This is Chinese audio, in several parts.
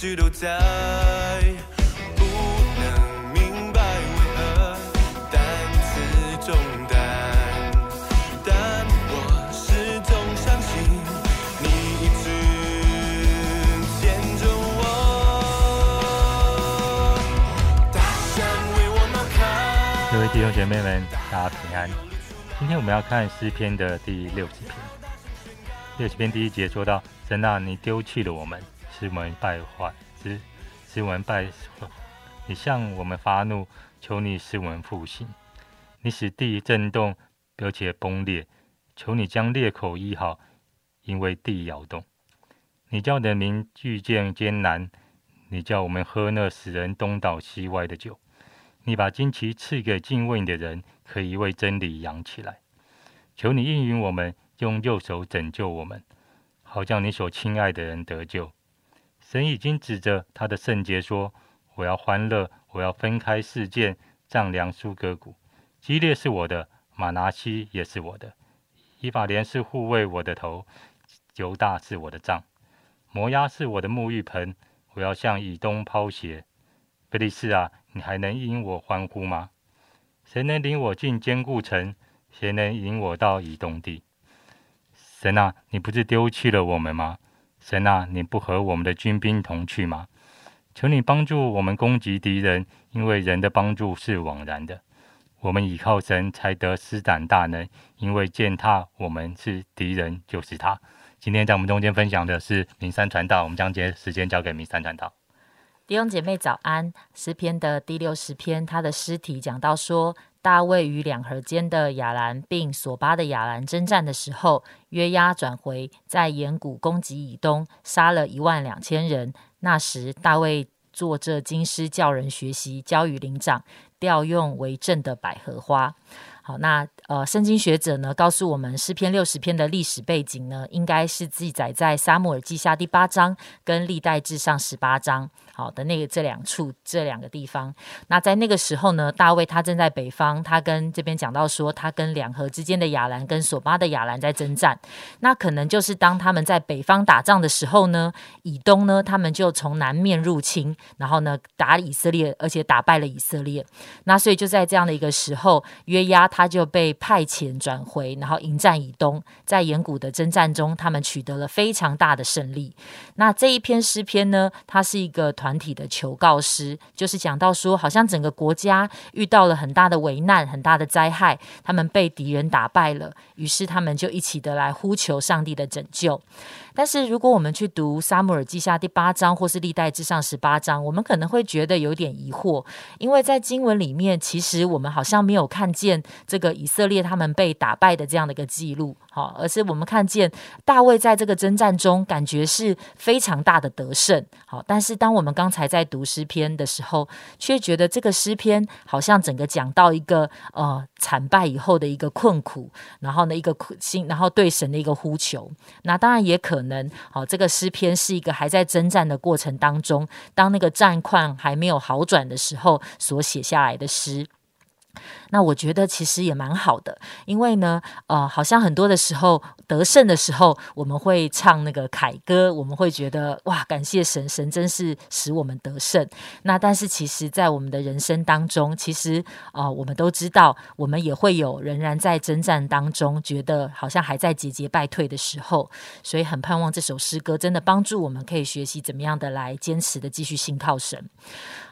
直都在，不能明白为何担此重担，但我始终相信你一直牵着我。大山为我挠开。各位弟兄姐妹们，大家平安。今天我们要看诗篇的第六十篇。六十篇第一节说到：“神啊，你丢弃了我们，使我们败坏，使使我们败坏。你向我们发怒，求你使我们复兴。你使地震动，而且崩裂，求你将裂口医好，因为地摇动。你叫人民遇见艰难，你叫我们喝那使人东倒西歪的酒。你把旌旗赐给敬畏你的人，可以为真理扬起来。求你应允我们，用右手拯救我们，好叫你所亲爱的人得救。神已经指着他的圣洁说：“我要欢乐，我要分开事件，丈量苏格谷。基列是我的，马拿西也是我的。以法莲是护卫我的头，犹大是我的杖，摩押是我的沐浴盆。我要向以东抛鞋。菲利士啊，你还能因我欢呼吗？谁能领我进坚固城？谁能引我到以东地？神啊，你不是丢弃了我们吗？神啊，你不和我们的军兵同去吗？求你帮助我们攻击敌人，因为人的帮助是枉然的。我们倚靠神才得施展大能，因为践踏我们是敌人，就是他。今天在我们中间分享的是明山传道，我们将节时间交给明山传道。弟兄姐妹早安，诗篇的第六十篇，他的诗题讲到说，大卫与两河间的亚兰并索巴的亚兰征战的时候，约押转回，在岩谷攻击以东，杀了一万两千人。那时大卫做这经师教人学习，教与灵长，调用为政的百合花。好，那呃，圣经学者呢告诉我们，诗篇六十篇的历史背景呢，应该是记载在撒母耳记下第八章跟历代志上十八章好的那个这两处这两个地方。那在那个时候呢，大卫他正在北方，他跟这边讲到说，他跟两河之间的亚兰跟索巴的亚兰在征战。那可能就是当他们在北方打仗的时候呢，以东呢，他们就从南面入侵，然后呢打以色列，而且打败了以色列。那所以就在这样的一个时候，约押他就被派遣转回，然后迎战以东，在岩谷的征战中，他们取得了非常大的胜利。那这一篇诗篇呢，它是一个团团体的求告师，就是讲到说，好像整个国家遇到了很大的危难、很大的灾害，他们被敌人打败了，于是他们就一起的来呼求上帝的拯救。但是如果我们去读《撒母耳记下》第八章，或是《历代志上》十八章，我们可能会觉得有点疑惑，因为在经文里面，其实我们好像没有看见这个以色列他们被打败的这样的一个记录，好，而是我们看见大卫在这个征战中，感觉是非常大的得胜，好，但是当我们刚才在读诗篇的时候，却觉得这个诗篇好像整个讲到一个呃惨败以后的一个困苦，然后呢一个苦心，然后对神的一个呼求，那当然也可能，能好，这个诗篇是一个还在征战的过程当中，当那个战况还没有好转的时候所写下来的诗。那我觉得其实也蛮好的，因为呢，呃，好像很多的时候得胜的时候，我们会唱那个凯歌，我们会觉得哇，感谢神，神真是使我们得胜。那但是其实，在我们的人生当中，其实啊，我们都知道，我们也会有仍然在征战当中，觉得好像还在节节败退的时候，所以很盼望这首诗歌真的帮助我们，可以学习怎么样的来坚持的继续信靠神。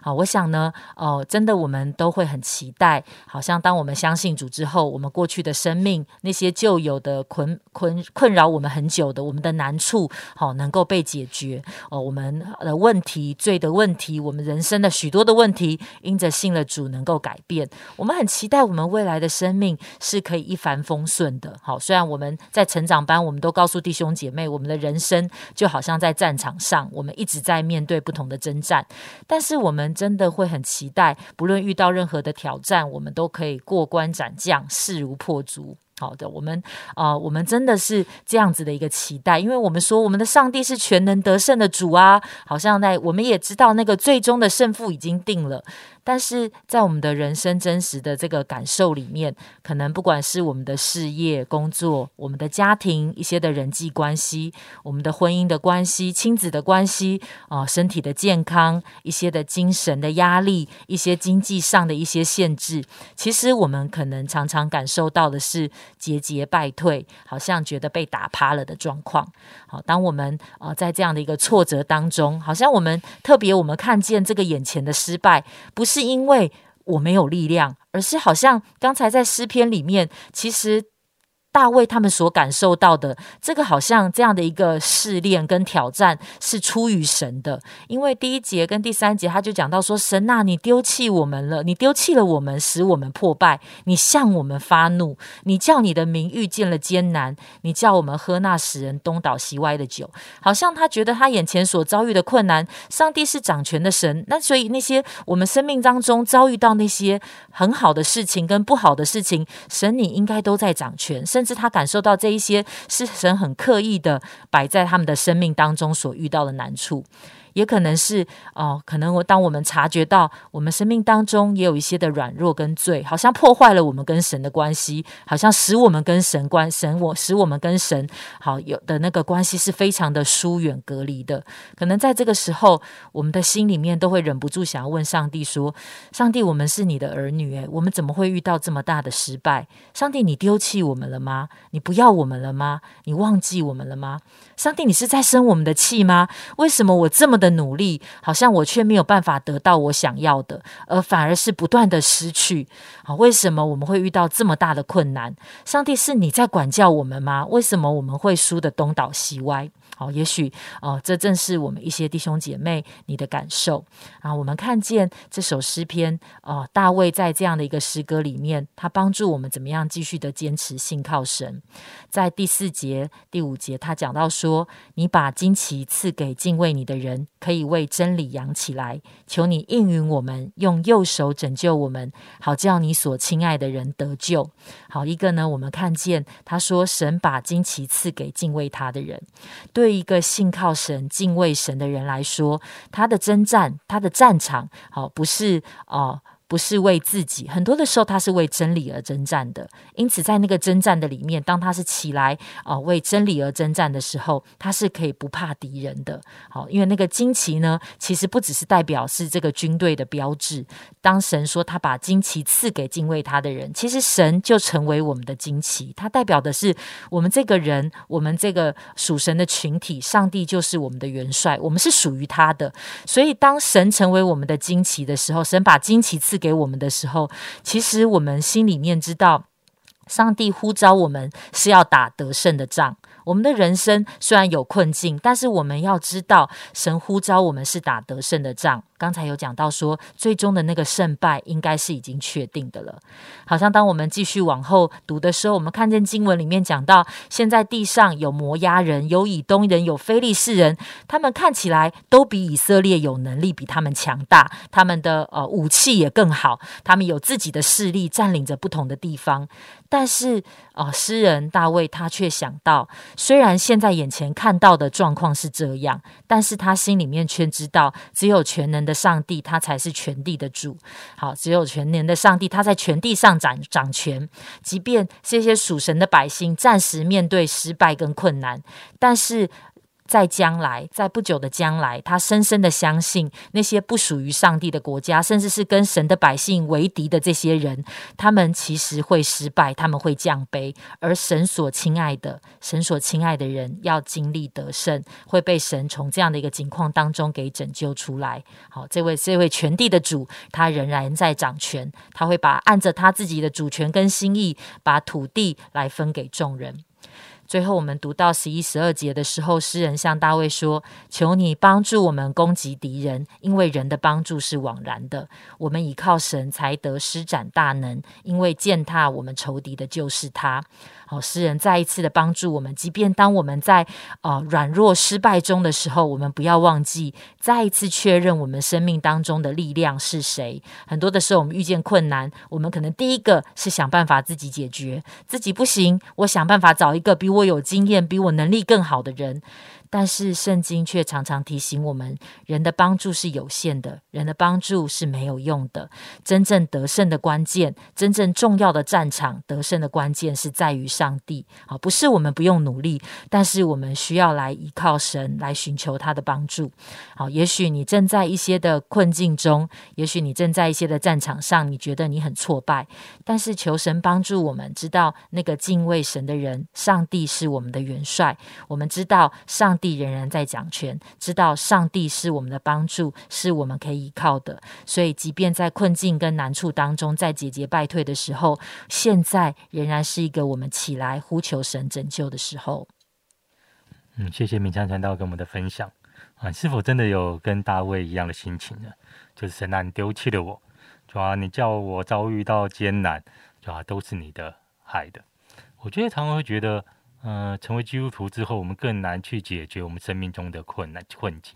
好，我想呢，哦，真的我们都会很期待，好像当我们相信主之后，我们过去的生命那些旧有的困困困扰我们很久的我们的难处，好能够被解决。哦，我们的问题、罪的问题，我们人生的许多的问题，因着信了主能够改变。我们很期待我们未来的生命是可以一帆风顺的。好，虽然我们在成长班，我们都告诉弟兄姐妹，我们的人生就好像在战场上，我们一直在面对不同的征战，但是我们真的会很期待，不论遇到任何的挑战，我们都可以过关斩将，势如破竹。好的，我们啊、我们真的是这样子的一个期待，因为我们说我们的上帝是全能得胜的主啊，好像在我们也知道那个最终的胜负已经定了，但是在我们的人生真实的这个感受里面，可能不管是我们的事业、工作、我们的家庭、一些的人际关系、我们的婚姻的关系、亲子的关系啊、身体的健康、一些的精神的压力、一些经济上的一些限制，其实我们可能常常感受到的是节节败退，好像觉得被打趴了的状况。好，当我们呃在这样的一个挫折当中，好像我们特别我们看见这个眼前的失败，不是是因为我没有力量，而是好像刚才在诗篇里面，其实。大卫他们所感受到的，这个好像这样的一个试炼跟挑战是出于神的，因为第一节跟第三节他就讲到说：“神呐、你丢弃我们了，你丢弃了我们，使我们破败，你向我们发怒，你叫你的名遇见了艰难，你叫我们喝那使人东倒西歪的酒。”好像他觉得他眼前所遭遇的困难，上帝是掌权的神，那所以那些我们生命当中遭遇到那些很好的事情跟不好的事情，神你应该都在掌权，甚至他感受到这一些是神很刻意的摆在他们的生命当中所遇到的难处。也可能是哦，可能我当我们察觉到我们生命当中也有一些的软弱跟罪，好像破坏了我们跟神的关系，好像使我们跟神关神我使我们跟神好有的那个关系是非常的疏远隔离的。可能在这个时候，我们的心里面都会忍不住想要问上帝说：“上帝，我们是你的儿女，诶，我们怎么会遇到这么大的失败？上帝，你丢弃我们了吗？你不要我们了吗？你忘记我们了吗？上帝，你是在生我们的气吗？为什么我这么的努力，好像我却没有办法得到我想要的，而反而是不断的失去？好，为什么我们会遇到这么大的困难？上帝是你在管教我们吗？为什么我们会输得东倒西歪？好，也许哦，这正是我们一些弟兄姐妹你的感受啊。我们看见这首诗篇哦，大卫在这样的一个诗歌里面，他帮助我们怎么样继续的坚持信靠神。在第四节、第五节，他讲到说：“你把旌旗赐给敬畏你的人，可以为真理扬起来。求你应允我们，用右手拯救我们，好叫你所亲爱的人得救。”好，一个呢，我们看见他说：“神把旌旗赐给敬畏他的人。”对对一个信靠神、敬畏神的人来说，他的征战、他的战场，好不是哦。不是为自己，很多的时候他是为真理而征战的。因此，在那个征战的里面，当他是起来啊、为真理而征战的时候，他是可以不怕敌人的。好，因为那个旌旗呢，其实不只是代表是这个军队的标志。当神说他把旌旗赐给敬畏他的人，其实神就成为我们的旌旗，它代表的是我们这个人，我们这个属神的群体，上帝就是我们的元帅，我们是属于他的。所以，当神成为我们的旌旗的时候，神把旌旗赐给我们的时候，其实我们心里面知道，上帝呼召我们是要打得胜的仗。我们的人生虽然有困境，但是我们要知道，神呼召我们是打得胜的仗。刚才有讲到说，最终的那个胜败应该是已经确定的了。好像当我们继续往后读的时候，我们看见经文里面讲到，现在地上有摩押人，有以东人，有非利士人，他们看起来都比以色列有能力，比他们强大，他们的呃武器也更好，他们有自己的势力，占领着不同的地方。但是啊、呃诗人大卫他却想到，虽然现在眼前看到的状况是这样，但是他心里面却知道，只有全能的上帝，他才是全地的主。好，只有全年的上帝，他在全地上掌掌权。即便这些属神的百姓暂时面对失败跟困难，但是。在将来，在不久的将来，他深深的相信那些不属于上帝的国家，甚至是跟神的百姓为敌的这些人，他们其实会失败，他们会降卑，而神所亲爱的、神所亲爱的人要经历得胜，会被神从这样的一个境况当中给拯救出来。好，这位这位全地的主，他仍然在掌权，他会把按着他自己的主权跟心意，把土地来分给众人。最后我们读到十一、十二节的时候，诗人向大卫说：“求你帮助我们攻击敌人，因为人的帮助是枉然的。我们倚靠神才得施展大能，因为践踏我们仇敌的就是他。”好，诗人再一次的帮助我们，即便当我们在呃软弱失败中的时候，我们不要忘记再一次确认我们生命当中的力量是谁。很多的时候，我们遇见困难，我们可能第一个是想办法自己解决，自己不行，我想办法找一个比我我有经验、比我能力更好的人。但是圣经却常常提醒我们，人的帮助是有限的，人的帮助是没有用的。真正得胜的关键，真正重要的战场得胜的关键是在于上帝。好，不是我们不用努力，但是我们需要来依靠神，来寻求他的帮助。好，也许你正在一些的困境中，也许你正在一些的战场上，你觉得你很挫败，但是求神帮助我们，知道那个敬畏神的人，上帝是我们的元帅。我们知道上。地仍然在掌权，知道上帝是我们的帮助，是我们可以依靠的。所以，即便在困境跟难处当中，在节节败退的时候，现在仍然是一个我们起来呼求神拯救的时候。嗯，谢谢明昌传道跟我们的分享啊，是否真的有跟大卫一样的心情呢？就是神啊，你丢弃了我，主要你叫我遭遇到艰难，主要都是你的害的。我觉得常常会觉得。呃，成为基督徒之后，我们更难去解决我们生命中的困难困境，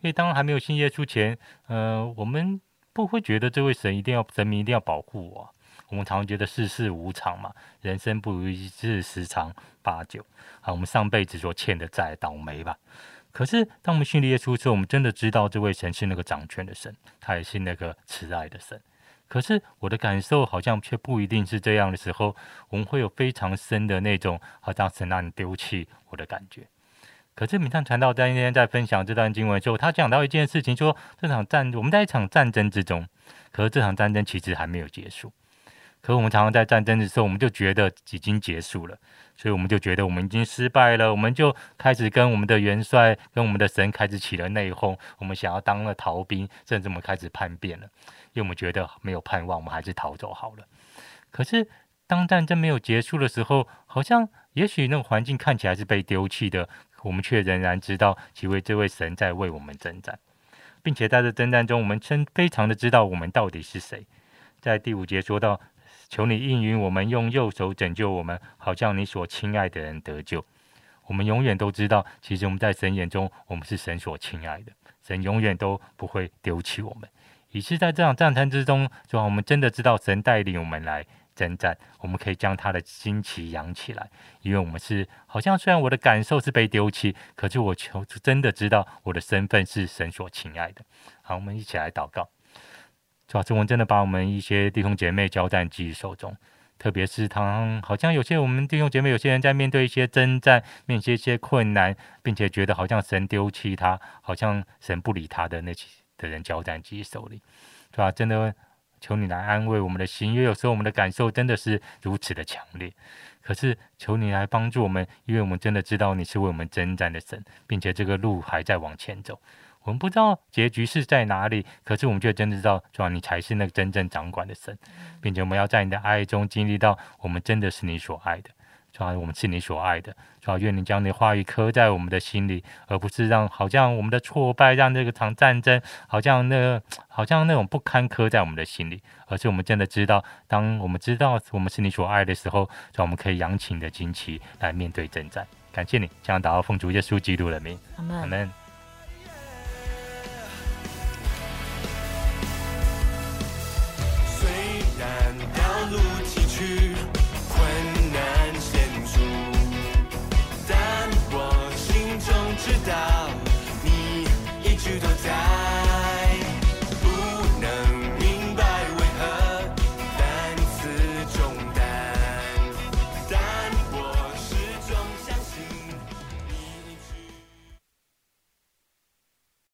因为当还没有信耶稣前，呃，我们不会觉得这位神一定要神明一定要保护我。我们常常觉得世事无常嘛，人生不如意事十常八九，啊，我们上辈子所欠的债倒霉吧。可是当我们信耶稣之后，我们真的知道这位神是那个掌权的神，他也是那个慈爱的神。可是我的感受好像却不一定是这样的时候，我们会有非常深的那种好像神让你丢弃我的感觉。可是米上传道在那天在分享这段经文的时候，他讲到一件事情，说这场战我们在一场战争之中，可是这场战争其实还没有结束。可我们常常在战争的时候，我们就觉得已经结束了，所以我们就觉得我们已经失败了，我们就开始跟我们的元帅、跟我们的神开始起了内讧，我们想要当了逃兵，甚至我们开始叛变了。因为我们觉得没有盼望，我们还是逃走好了。可是当战争没有结束的时候，好像也许那个环境看起来是被丢弃的，我们却仍然知道，几位这位神在为我们征战，并且在这征战中，我们真非常的知道我们到底是谁。在第五节说到：“求你应允我们，用右手拯救我们，好像你所亲爱的人得救。”我们永远都知道，其实我们在神眼中，我们是神所亲爱的，神永远都不会丢弃我们。也是在这场战争之中，主要我们真的知道神带领我们来征战，我们可以将他的旌旗扬起来，因为我们是好像虽然我的感受是被丢弃，可是我求真的知道我的身份是神所亲爱的。好，我们一起来祷告，主要我们真的把我们一些弟兄姐妹交在己手中，特别是他好像有些我们弟兄姐妹有些人在面对一些征战，面对一些困难，并且觉得好像神丢弃他，好像神不理他的那些。的人交在自己手里，是吧？真的求你来安慰我们的心，因为有时候我们的感受真的是如此的强烈。可是求你来帮助我们，因为我们真的知道你是为我们征战的神，并且这个路还在往前走。我们不知道结局是在哪里，可是我们却真的知道，主啊你才是那个真正掌管的神，并且我们要在你的爱中经历到，我们真的是你所爱的。主要我们是你所爱的，主要愿你将你的话语刻在我们的心里，而不是让好像我们的挫败，让这个场战争好像那个好像那种不堪刻在我们的心里，而是我们真的知道，当我们知道我们是你所爱的时候，让我们可以扬起你的旌旗来面对征战。感谢你，将祷告奉主耶稣基督的名，阿门。知道你一直